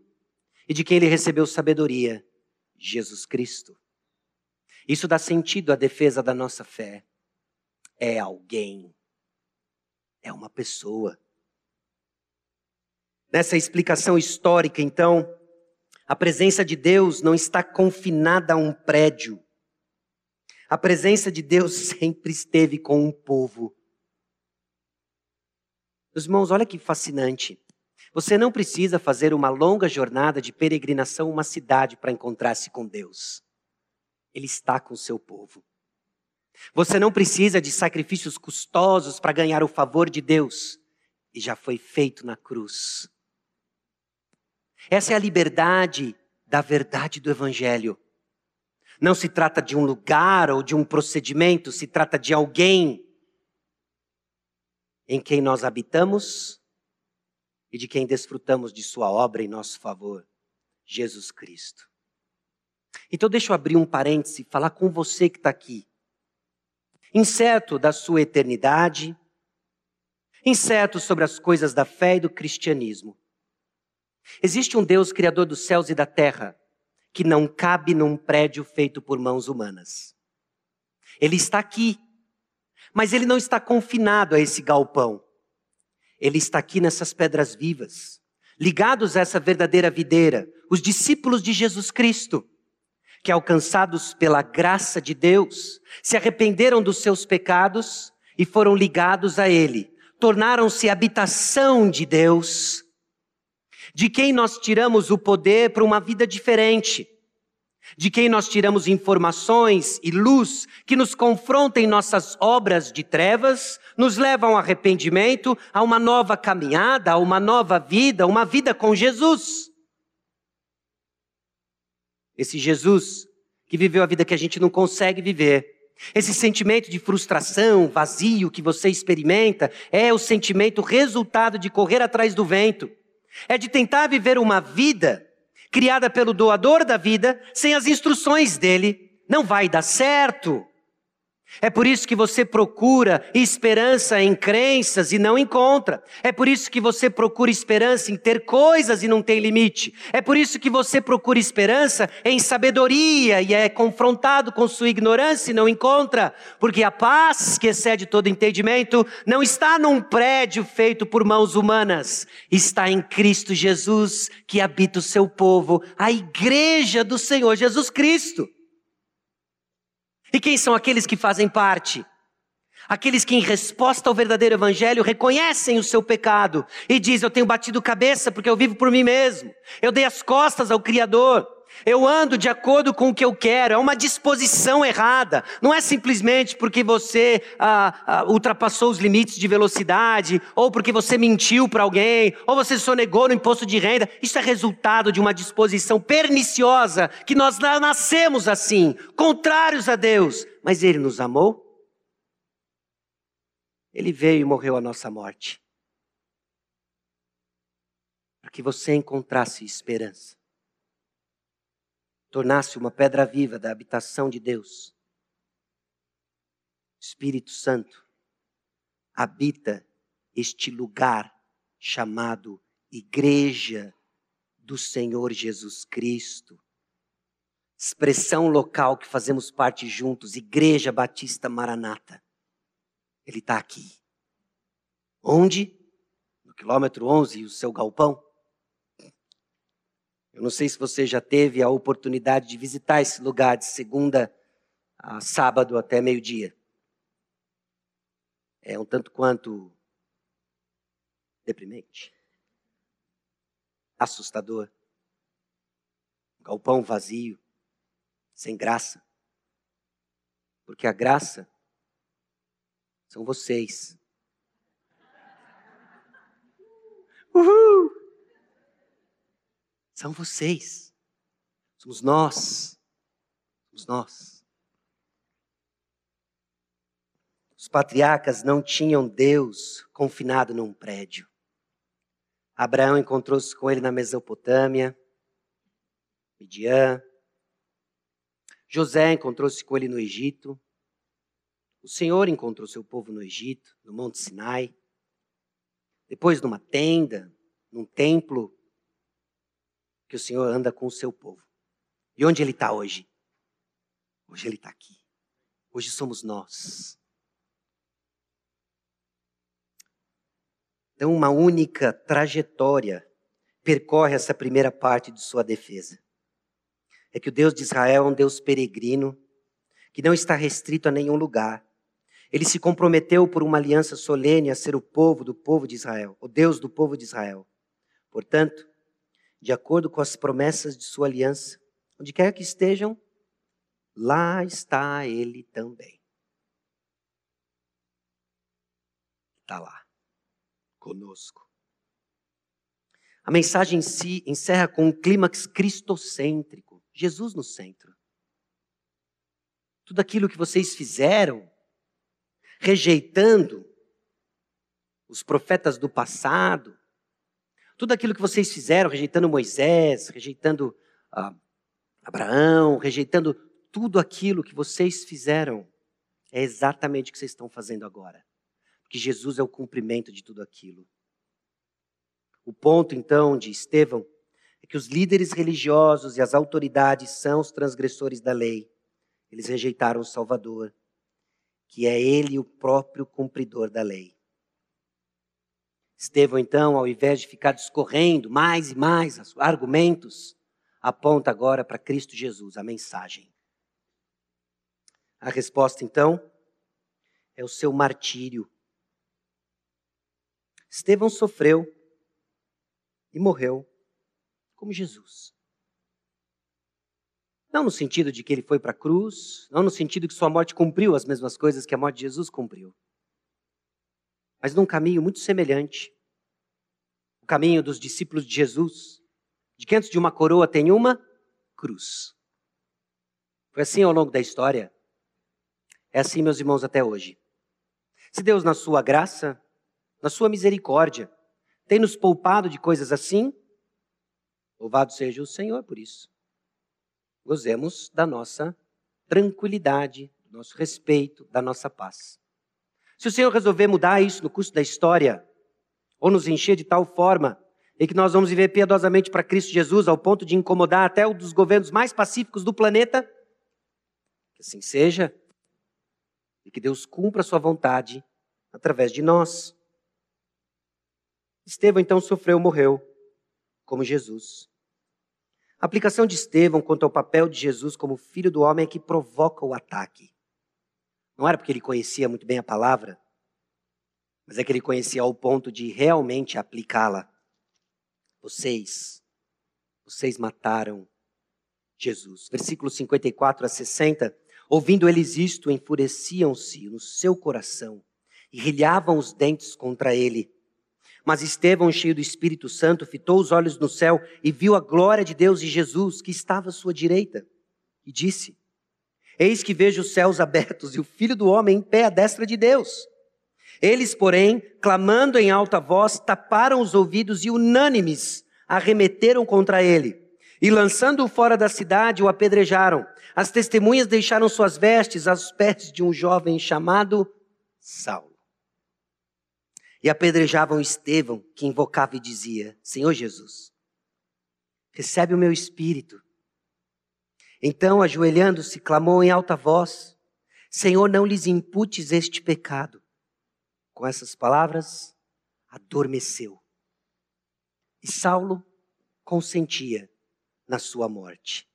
e de quem ele recebeu sabedoria? Jesus Cristo. Isso dá sentido à defesa da nossa fé. É alguém. É uma pessoa. Nessa explicação histórica, então, a presença de Deus não está confinada a um prédio. A presença de Deus [LAUGHS] sempre esteve com um povo. Meus irmãos, olha que fascinante. Você não precisa fazer uma longa jornada de peregrinação uma cidade para encontrar-se com Deus. Ele está com o seu povo. Você não precisa de sacrifícios custosos para ganhar o favor de Deus. E já foi feito na cruz. Essa é a liberdade da verdade do Evangelho. Não se trata de um lugar ou de um procedimento, se trata de alguém em quem nós habitamos e de quem desfrutamos de Sua obra em nosso favor, Jesus Cristo. Então, deixa eu abrir um parêntese e falar com você que está aqui. Incerto da sua eternidade, incerto sobre as coisas da fé e do cristianismo. Existe um Deus criador dos céus e da terra que não cabe num prédio feito por mãos humanas. Ele está aqui, mas ele não está confinado a esse galpão. Ele está aqui nessas pedras vivas, ligados a essa verdadeira videira, os discípulos de Jesus Cristo, que alcançados pela graça de Deus, se arrependeram dos seus pecados e foram ligados a Ele, tornaram-se habitação de Deus, de quem nós tiramos o poder para uma vida diferente de quem nós tiramos informações e luz que nos confrontam em nossas obras de trevas, nos levam ao arrependimento, a uma nova caminhada, a uma nova vida, uma vida com Jesus. Esse Jesus que viveu a vida que a gente não consegue viver. Esse sentimento de frustração, vazio que você experimenta, é o sentimento resultado de correr atrás do vento. É de tentar viver uma vida criada pelo doador da vida, sem as instruções dele, não vai dar certo. É por isso que você procura esperança em crenças e não encontra. É por isso que você procura esperança em ter coisas e não tem limite. É por isso que você procura esperança em sabedoria e é confrontado com sua ignorância e não encontra. Porque a paz que excede todo entendimento não está num prédio feito por mãos humanas, está em Cristo Jesus que habita o seu povo, a igreja do Senhor Jesus Cristo. E quem são aqueles que fazem parte? Aqueles que, em resposta ao verdadeiro evangelho, reconhecem o seu pecado e dizem: Eu tenho batido cabeça porque eu vivo por mim mesmo. Eu dei as costas ao Criador. Eu ando de acordo com o que eu quero, é uma disposição errada. Não é simplesmente porque você ah, ah, ultrapassou os limites de velocidade, ou porque você mentiu para alguém, ou você sonegou no imposto de renda. Isso é resultado de uma disposição perniciosa, que nós nascemos assim, contrários a Deus. Mas Ele nos amou. Ele veio e morreu a nossa morte. Para que você encontrasse esperança tornasse uma pedra viva da habitação de Deus. Espírito Santo habita este lugar chamado Igreja do Senhor Jesus Cristo. Expressão local que fazemos parte juntos, Igreja Batista Maranata. Ele está aqui. Onde? No quilômetro 11 e o seu galpão? Eu não sei se você já teve a oportunidade de visitar esse lugar de segunda a sábado até meio-dia. É um tanto quanto deprimente, assustador. galpão vazio, sem graça. Porque a graça são vocês. Uhul! São vocês. Somos nós. Somos nós. Os patriarcas não tinham Deus confinado num prédio. Abraão encontrou-se com ele na Mesopotâmia, Midian. José encontrou-se com ele no Egito. O Senhor encontrou seu povo no Egito, no Monte Sinai. Depois numa tenda, num templo que o Senhor anda com o seu povo. E onde ele está hoje? Hoje ele está aqui. Hoje somos nós. Então, uma única trajetória percorre essa primeira parte de sua defesa. É que o Deus de Israel é um Deus peregrino, que não está restrito a nenhum lugar. Ele se comprometeu por uma aliança solene a ser o povo do povo de Israel, o Deus do povo de Israel. Portanto, de acordo com as promessas de sua aliança. Onde quer que estejam, lá está ele também. Está lá, conosco. A mensagem em si encerra com um clímax cristocêntrico, Jesus no centro. Tudo aquilo que vocês fizeram, rejeitando os profetas do passado, tudo aquilo que vocês fizeram, rejeitando Moisés, rejeitando ah, Abraão, rejeitando tudo aquilo que vocês fizeram, é exatamente o que vocês estão fazendo agora. Porque Jesus é o cumprimento de tudo aquilo. O ponto, então, de Estevão é que os líderes religiosos e as autoridades são os transgressores da lei. Eles rejeitaram o Salvador, que é ele o próprio cumpridor da lei. Estevão, então, ao invés de ficar discorrendo mais e mais argumentos, aponta agora para Cristo Jesus, a mensagem. A resposta, então, é o seu martírio. Estevão sofreu e morreu como Jesus. Não no sentido de que ele foi para a cruz, não no sentido que sua morte cumpriu as mesmas coisas que a morte de Jesus cumpriu mas num caminho muito semelhante. O caminho dos discípulos de Jesus, de que antes de uma coroa tem uma cruz. Foi assim ao longo da história. É assim, meus irmãos, até hoje. Se Deus, na sua graça, na sua misericórdia, tem nos poupado de coisas assim, Louvado seja o Senhor por isso. Gozemos da nossa tranquilidade, do nosso respeito, da nossa paz. Se o Senhor resolver mudar isso no curso da história, ou nos encher de tal forma em que nós vamos viver piedosamente para Cristo Jesus, ao ponto de incomodar até um dos governos mais pacíficos do planeta, que assim seja, e que Deus cumpra a sua vontade através de nós. Estevão então sofreu, morreu, como Jesus. A aplicação de Estevão quanto ao papel de Jesus como filho do homem é que provoca o ataque. Não era porque ele conhecia muito bem a palavra, mas é que ele conhecia ao ponto de realmente aplicá-la. Vocês, vocês mataram Jesus. Versículos 54 a 60. Ouvindo eles isto, enfureciam-se no seu coração e rilhavam os dentes contra ele. Mas Estevão, cheio do Espírito Santo, fitou os olhos no céu e viu a glória de Deus e Jesus, que estava à sua direita, e disse: Eis que vejo os céus abertos e o filho do homem em pé à destra de Deus. Eles, porém, clamando em alta voz, taparam os ouvidos e, unânimes, arremeteram contra ele. E lançando-o fora da cidade, o apedrejaram. As testemunhas deixaram suas vestes aos pés de um jovem chamado Saulo e apedrejavam Estevão, que invocava e dizia: Senhor Jesus, recebe o meu espírito. Então, ajoelhando-se, clamou em alta voz: Senhor, não lhes imputes este pecado. Com essas palavras, adormeceu. E Saulo consentia na sua morte.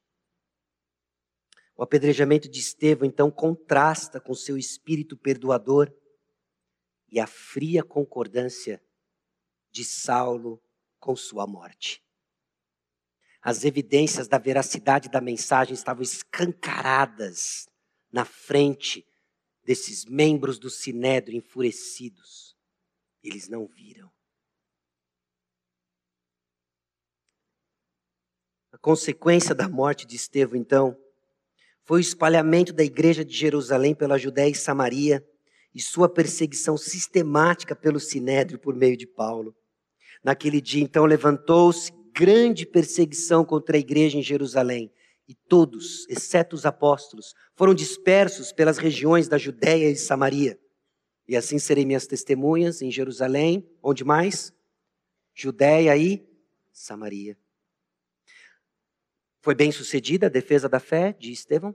O apedrejamento de Estevão então contrasta com seu espírito perdoador e a fria concordância de Saulo com sua morte. As evidências da veracidade da mensagem estavam escancaradas na frente desses membros do sinédrio enfurecidos. Eles não viram. A consequência da morte de Estevão, então, foi o espalhamento da igreja de Jerusalém pela Judéia e Samaria e sua perseguição sistemática pelo sinédrio por meio de Paulo. Naquele dia, então, levantou-se grande perseguição contra a igreja em Jerusalém, e todos, exceto os apóstolos, foram dispersos pelas regiões da Judéia e Samaria. E assim serei minhas testemunhas em Jerusalém, onde mais? Judéia e Samaria. Foi bem sucedida a defesa da fé de Estevão?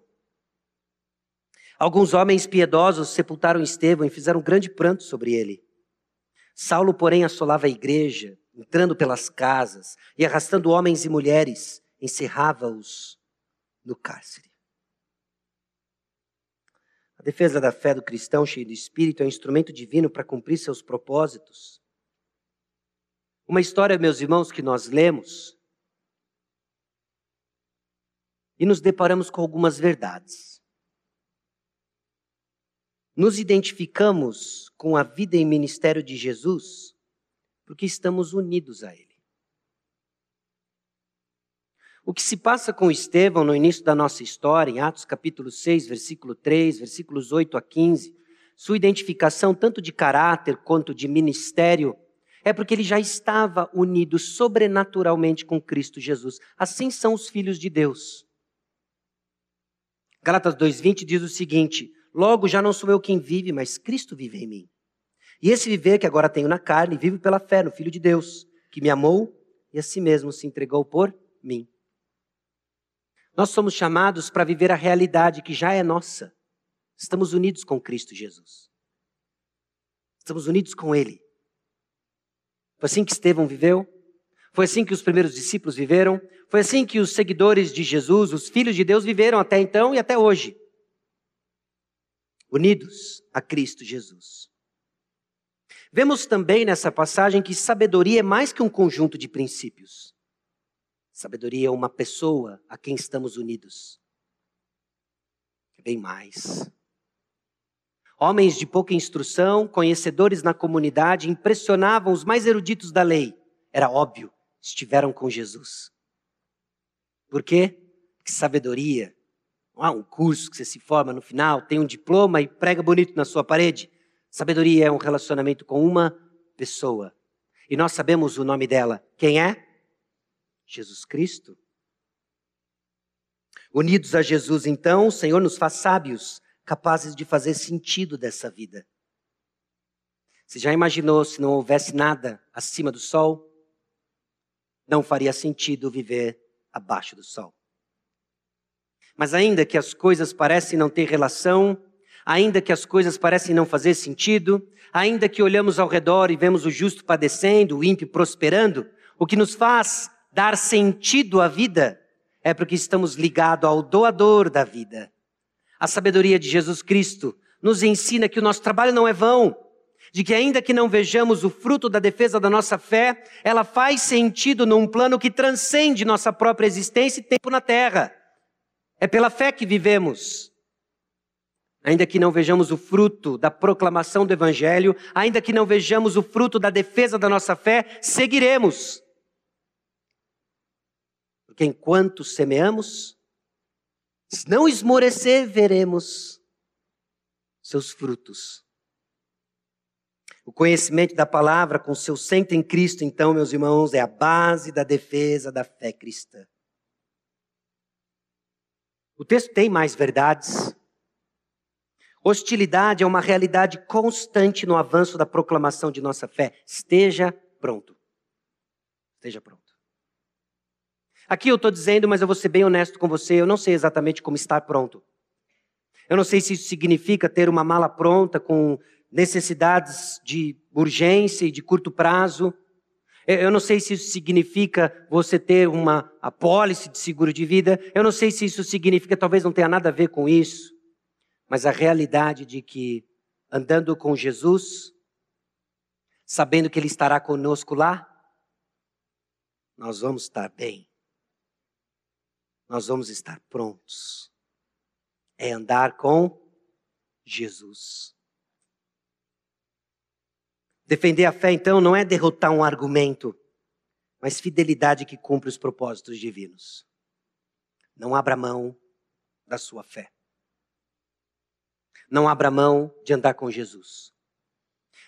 Alguns homens piedosos sepultaram Estevão e fizeram grande pranto sobre ele. Saulo, porém, assolava a igreja, entrando pelas casas e arrastando homens e mulheres, encerrava-os no cárcere. A defesa da fé do cristão cheio de espírito é um instrumento divino para cumprir seus propósitos. Uma história, meus irmãos, que nós lemos e nos deparamos com algumas verdades nos identificamos com a vida e ministério de Jesus porque estamos unidos a Ele. O que se passa com Estevão no início da nossa história, em Atos capítulo 6, versículo 3, versículos 8 a 15, sua identificação tanto de caráter quanto de ministério, é porque ele já estava unido sobrenaturalmente com Cristo Jesus. Assim são os filhos de Deus. Galatas 2:20 diz o seguinte: Logo, já não sou eu quem vive, mas Cristo vive em mim. E esse viver que agora tenho na carne, vivo pela fé no Filho de Deus, que me amou e a si mesmo se entregou por mim. Nós somos chamados para viver a realidade que já é nossa. Estamos unidos com Cristo Jesus. Estamos unidos com Ele. Foi assim que Estevão viveu. Foi assim que os primeiros discípulos viveram. Foi assim que os seguidores de Jesus, os filhos de Deus, viveram até então e até hoje unidos a Cristo Jesus. Vemos também nessa passagem que sabedoria é mais que um conjunto de princípios. Sabedoria é uma pessoa a quem estamos unidos. É bem mais. Homens de pouca instrução, conhecedores na comunidade, impressionavam os mais eruditos da lei. Era óbvio, estiveram com Jesus. Por quê? Porque sabedoria ah, um curso que você se forma no final, tem um diploma e prega bonito na sua parede. Sabedoria é um relacionamento com uma pessoa. E nós sabemos o nome dela. Quem é? Jesus Cristo. Unidos a Jesus, então, o Senhor nos faz sábios, capazes de fazer sentido dessa vida. Você já imaginou se não houvesse nada acima do sol? Não faria sentido viver abaixo do sol. Mas ainda que as coisas parecem não ter relação, ainda que as coisas parecem não fazer sentido, ainda que olhamos ao redor e vemos o justo padecendo, o ímpio prosperando, o que nos faz dar sentido à vida é porque estamos ligados ao doador da vida. A sabedoria de Jesus Cristo nos ensina que o nosso trabalho não é vão, de que ainda que não vejamos o fruto da defesa da nossa fé, ela faz sentido num plano que transcende nossa própria existência e tempo na terra. É pela fé que vivemos. Ainda que não vejamos o fruto da proclamação do Evangelho, ainda que não vejamos o fruto da defesa da nossa fé, seguiremos. Porque enquanto semeamos, se não esmorecer, veremos seus frutos. O conhecimento da palavra com seu centro em Cristo, então, meus irmãos, é a base da defesa da fé cristã. O texto tem mais verdades. Hostilidade é uma realidade constante no avanço da proclamação de nossa fé. Esteja pronto. Esteja pronto. Aqui eu estou dizendo, mas eu vou ser bem honesto com você, eu não sei exatamente como estar pronto. Eu não sei se isso significa ter uma mala pronta com necessidades de urgência e de curto prazo. Eu não sei se isso significa você ter uma apólice de seguro de vida. Eu não sei se isso significa, talvez não tenha nada a ver com isso. Mas a realidade de que andando com Jesus, sabendo que Ele estará conosco lá, nós vamos estar bem. Nós vamos estar prontos. É andar com Jesus. Defender a fé, então, não é derrotar um argumento, mas fidelidade que cumpre os propósitos divinos. Não abra mão da sua fé. Não abra mão de andar com Jesus.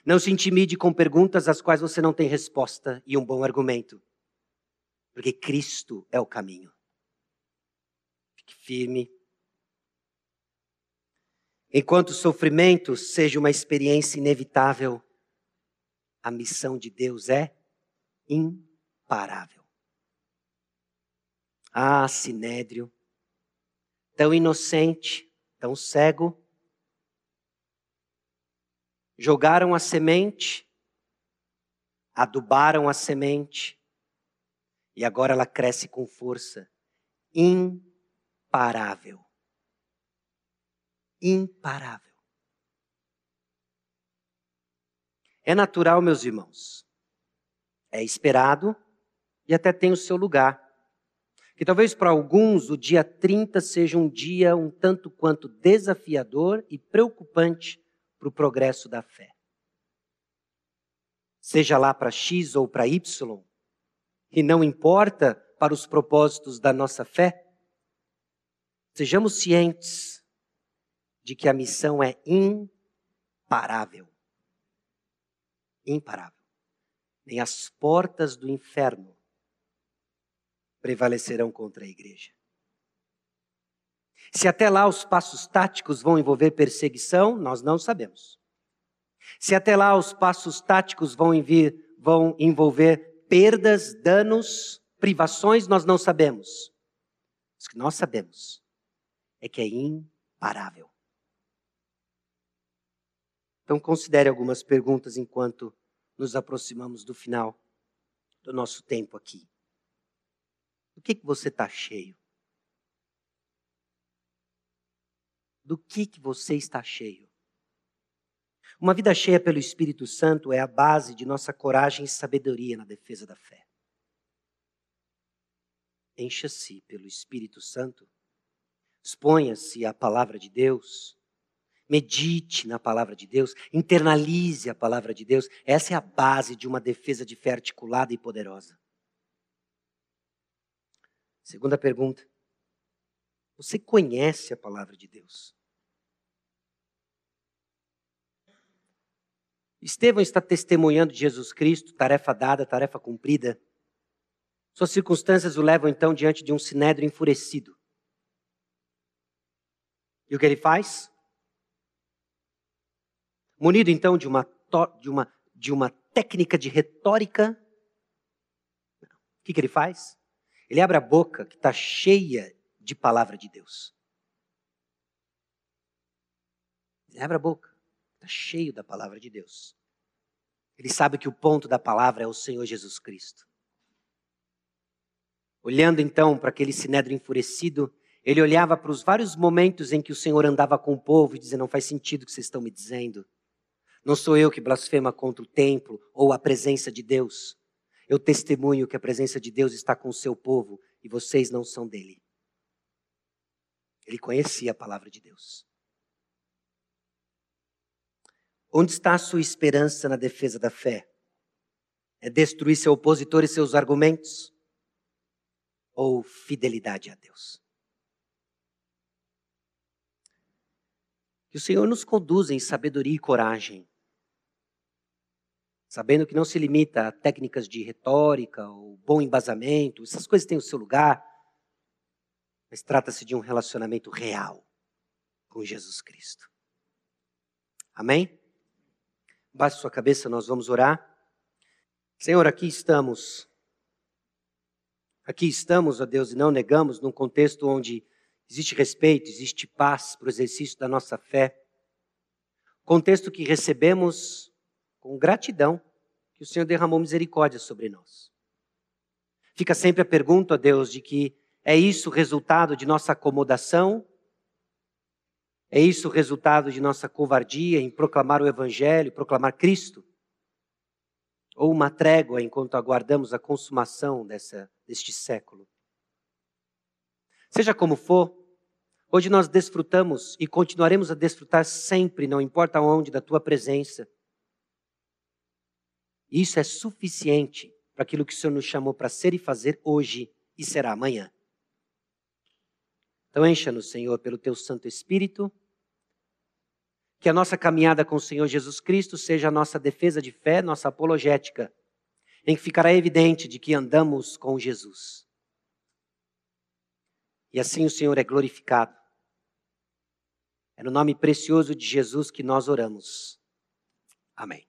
Não se intimide com perguntas às quais você não tem resposta e um bom argumento. Porque Cristo é o caminho. Fique firme. Enquanto o sofrimento seja uma experiência inevitável, a missão de Deus é imparável. Ah, Sinédrio, tão inocente, tão cego, jogaram a semente, adubaram a semente, e agora ela cresce com força. Imparável. Imparável. É natural, meus irmãos. É esperado e até tem o seu lugar. Que talvez para alguns o dia 30 seja um dia um tanto quanto desafiador e preocupante para o progresso da fé. Seja lá para X ou para Y, e não importa para os propósitos da nossa fé, sejamos cientes de que a missão é imparável imparável. Nem as portas do inferno prevalecerão contra a igreja. Se até lá os passos táticos vão envolver perseguição, nós não sabemos. Se até lá os passos táticos vão, envir, vão envolver perdas, danos, privações, nós não sabemos. O que nós sabemos é que é imparável. Então, considere algumas perguntas enquanto nos aproximamos do final do nosso tempo aqui. Do que, que você está cheio? Do que, que você está cheio? Uma vida cheia pelo Espírito Santo é a base de nossa coragem e sabedoria na defesa da fé. Encha-se pelo Espírito Santo, exponha-se à palavra de Deus, medite na palavra de Deus, internalize a palavra de Deus. Essa é a base de uma defesa de fé articulada e poderosa. Segunda pergunta. Você conhece a palavra de Deus? Estevão está testemunhando de Jesus Cristo, tarefa dada, tarefa cumprida. Suas circunstâncias o levam então diante de um sinédrio enfurecido. E o que ele faz? Munido então de uma, de uma, de uma técnica de retórica, o que, que ele faz? Ele abre a boca que está cheia de palavra de Deus. Ele abre a boca, está cheio da palavra de Deus. Ele sabe que o ponto da palavra é o Senhor Jesus Cristo. Olhando então para aquele sinédrio enfurecido, ele olhava para os vários momentos em que o Senhor andava com o povo e dizia: Não faz sentido o que vocês estão me dizendo. Não sou eu que blasfema contra o templo ou a presença de Deus. Eu testemunho que a presença de Deus está com o seu povo e vocês não são dele. Ele conhecia a palavra de Deus. Onde está a sua esperança na defesa da fé? É destruir seu opositor e seus argumentos? Ou fidelidade a Deus? Que o Senhor nos conduza em sabedoria e coragem, sabendo que não se limita a técnicas de retórica ou bom embasamento, essas coisas têm o seu lugar, mas trata-se de um relacionamento real com Jesus Cristo. Amém? Baixe sua cabeça, nós vamos orar. Senhor, aqui estamos. Aqui estamos, ó Deus, e não negamos, num contexto onde existe respeito, existe paz para o exercício da nossa fé. Contexto que recebemos com gratidão que o Senhor derramou misericórdia sobre nós. Fica sempre a pergunta, ó Deus, de que é isso o resultado de nossa acomodação é isso o resultado de nossa covardia em proclamar o Evangelho, proclamar Cristo? Ou uma trégua enquanto aguardamos a consumação dessa, deste século? Seja como for, hoje nós desfrutamos e continuaremos a desfrutar sempre, não importa onde, da tua presença. Isso é suficiente para aquilo que o Senhor nos chamou para ser e fazer hoje e será amanhã. Então encha-nos, Senhor, pelo teu Santo Espírito. Que a nossa caminhada com o Senhor Jesus Cristo seja a nossa defesa de fé, nossa apologética, em que ficará evidente de que andamos com Jesus. E assim o Senhor é glorificado. É no nome precioso de Jesus que nós oramos. Amém.